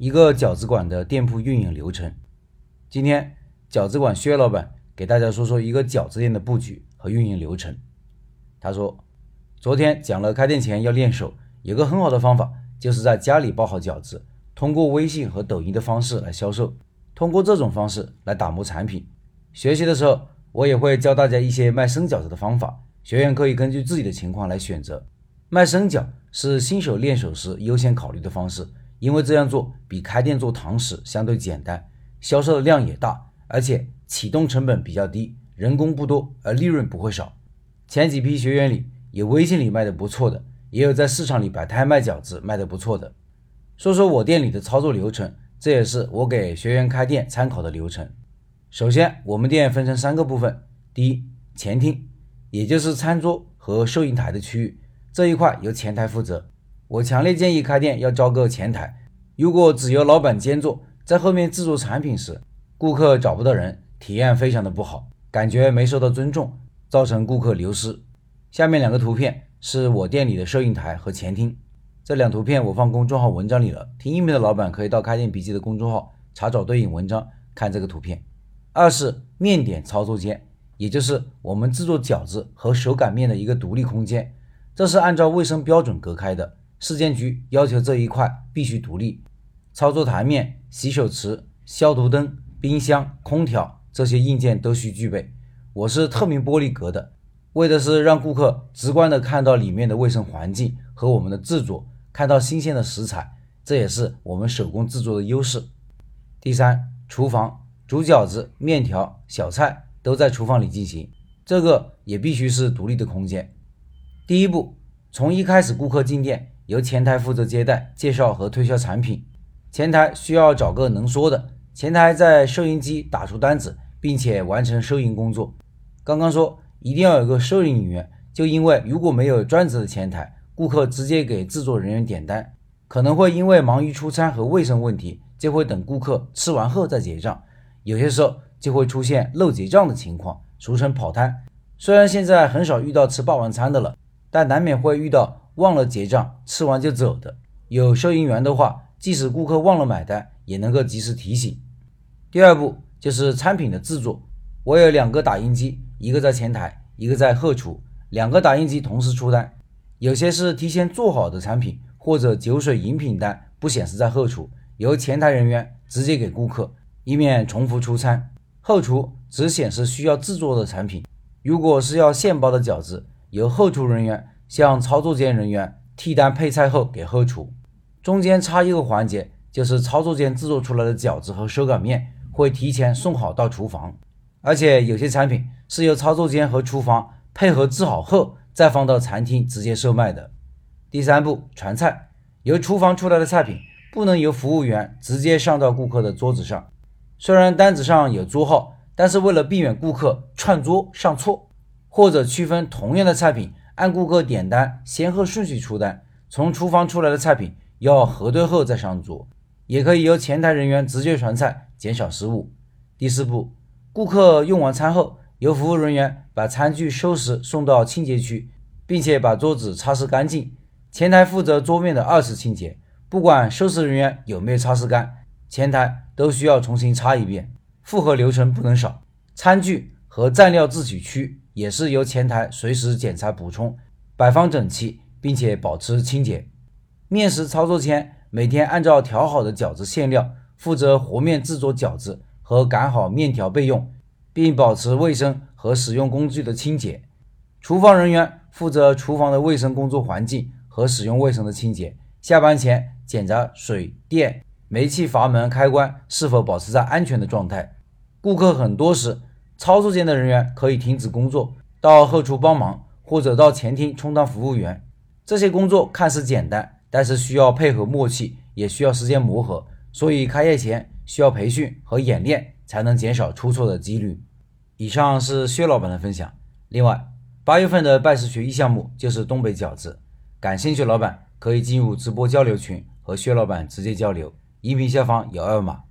一个饺子馆的店铺运营流程。今天饺子馆薛老板给大家说说一个饺子店的布局和运营流程。他说，昨天讲了开店前要练手，有个很好的方法，就是在家里包好饺子，通过微信和抖音的方式来销售，通过这种方式来打磨产品。学习的时候，我也会教大家一些卖生饺子的方法，学员可以根据自己的情况来选择。卖生饺是新手练手时优先考虑的方式，因为这样做比开店做堂食相对简单，销售的量也大，而且启动成本比较低，人工不多，而利润不会少。前几批学员里有微信里卖的不错的，也有在市场里摆摊卖饺子卖的不错的。说说我店里的操作流程，这也是我给学员开店参考的流程。首先，我们店分成三个部分，第一，前厅，也就是餐桌和收银台的区域。这一块由前台负责，我强烈建议开店要招个前台。如果只由老板兼做，在后面制作产品时，顾客找不到人，体验非常的不好，感觉没受到尊重，造成顾客流失。下面两个图片是我店里的收银台和前厅，这两图片我放公众号文章里了，听音频的老板可以到开店笔记的公众号查找对应文章看这个图片。二是面点操作间，也就是我们制作饺子和手擀面的一个独立空间。这是按照卫生标准隔开的，市监局要求这一块必须独立。操作台面、洗手池、消毒灯、冰箱、空调这些硬件都需具备。我是透明玻璃隔的，为的是让顾客直观的看到里面的卫生环境和我们的制作，看到新鲜的食材，这也是我们手工制作的优势。第三，厨房煮饺子、面条、小菜都在厨房里进行，这个也必须是独立的空间。第一步，从一开始顾客进店，由前台负责接待、介绍和推销产品。前台需要找个能说的，前台在收银机打出单子，并且完成收银工作。刚刚说一定要有个收银员，就因为如果没有专职的前台，顾客直接给制作人员点单，可能会因为忙于出餐和卫生问题，就会等顾客吃完后再结账，有些时候就会出现漏结账的情况，俗称跑单。虽然现在很少遇到吃霸王餐的了。但难免会遇到忘了结账、吃完就走的。有收银员的话，即使顾客忘了买单，也能够及时提醒。第二步就是产品的制作。我有两个打印机，一个在前台，一个在后厨，两个打印机同时出单。有些是提前做好的产品，或者酒水饮品单不显示在后厨，由前台人员直接给顾客，以免重复出餐。后厨只显示需要制作的产品。如果是要现包的饺子。由后厨人员向操作间人员替单配菜后给后厨，中间差一个环节，就是操作间制作出来的饺子和手擀面会提前送好到厨房，而且有些产品是由操作间和厨房配合制好后再放到餐厅直接售卖的。第三步传菜，由厨房出来的菜品不能由服务员直接上到顾客的桌子上，虽然单子上有桌号，但是为了避免顾客串桌上错。或者区分同样的菜品，按顾客点单先后顺序出单，从厨房出来的菜品要核对后再上桌，也可以由前台人员直接传菜，减少失误。第四步，顾客用完餐后，由服务人员把餐具收拾送到清洁区，并且把桌子擦拭干净。前台负责桌面的二次清洁，不管收拾人员有没有擦拭干，前台都需要重新擦一遍，复合流程不能少。餐具和蘸料自取区。也是由前台随时检查补充，摆放整齐，并且保持清洁。面食操作间每天按照调好的饺子馅料，负责和面制作饺子和擀好面条备用，并保持卫生和使用工具的清洁。厨房人员负责厨房的卫生工作环境和使用卫生的清洁。下班前检查水电、煤气阀门开关是否保持在安全的状态。顾客很多时。操作间的人员可以停止工作，到后厨帮忙，或者到前厅充当服务员。这些工作看似简单，但是需要配合默契，也需要时间磨合，所以开业前需要培训和演练，才能减少出错的几率。以上是薛老板的分享。另外，八月份的拜师学艺项目就是东北饺子，感兴趣老板可以进入直播交流群和薛老板直接交流，音频下方有二维码。